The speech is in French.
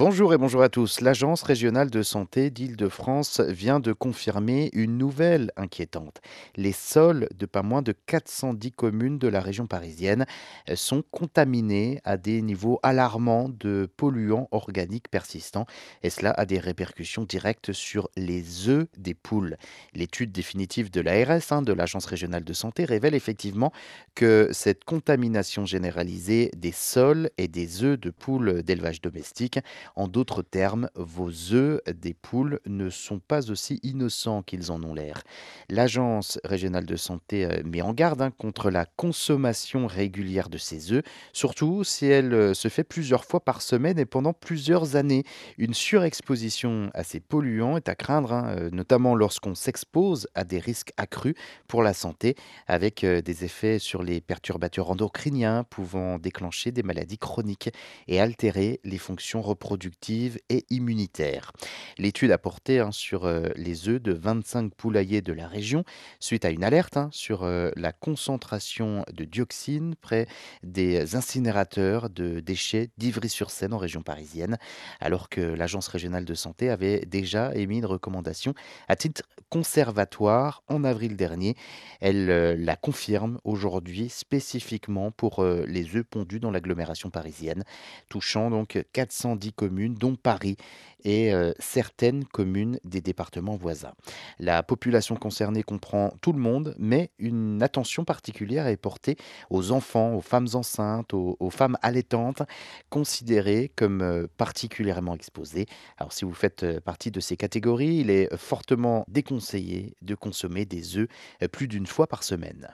Bonjour et bonjour à tous. L'Agence régionale de santé d'Île-de-France vient de confirmer une nouvelle inquiétante. Les sols de pas moins de 410 communes de la région parisienne sont contaminés à des niveaux alarmants de polluants organiques persistants et cela a des répercussions directes sur les œufs des poules. L'étude définitive de l'ARS, hein, de l'Agence régionale de santé, révèle effectivement que cette contamination généralisée des sols et des œufs de poules d'élevage domestique en d'autres termes, vos œufs des poules ne sont pas aussi innocents qu'ils en ont l'air. L'Agence régionale de santé euh, met en garde hein, contre la consommation régulière de ces œufs, surtout si elle euh, se fait plusieurs fois par semaine et pendant plusieurs années. Une surexposition à ces polluants est à craindre, hein, euh, notamment lorsqu'on s'expose à des risques accrus pour la santé, avec des effets sur les perturbateurs endocriniens pouvant déclencher des maladies chroniques et altérer les fonctions reproductives productive et immunitaire. L'étude a porté hein, sur euh, les œufs de 25 poulaillers de la région suite à une alerte hein, sur euh, la concentration de dioxine près des incinérateurs de déchets d'Ivry-sur-Seine en région parisienne, alors que l'Agence régionale de santé avait déjà émis une recommandation à titre conservatoire en avril dernier. Elle euh, la confirme aujourd'hui spécifiquement pour les œufs pondus dans l'agglomération parisienne, touchant donc 410 communes, dont Paris et euh, certaines communes des départements voisins. La population concernée comprend tout le monde, mais une attention particulière est portée aux enfants, aux femmes enceintes, aux, aux femmes allaitantes, considérées comme euh, particulièrement exposées. Alors si vous faites euh, partie de ces catégories, il est fortement déconseillé de consommer des œufs plus d'une fois par semaine.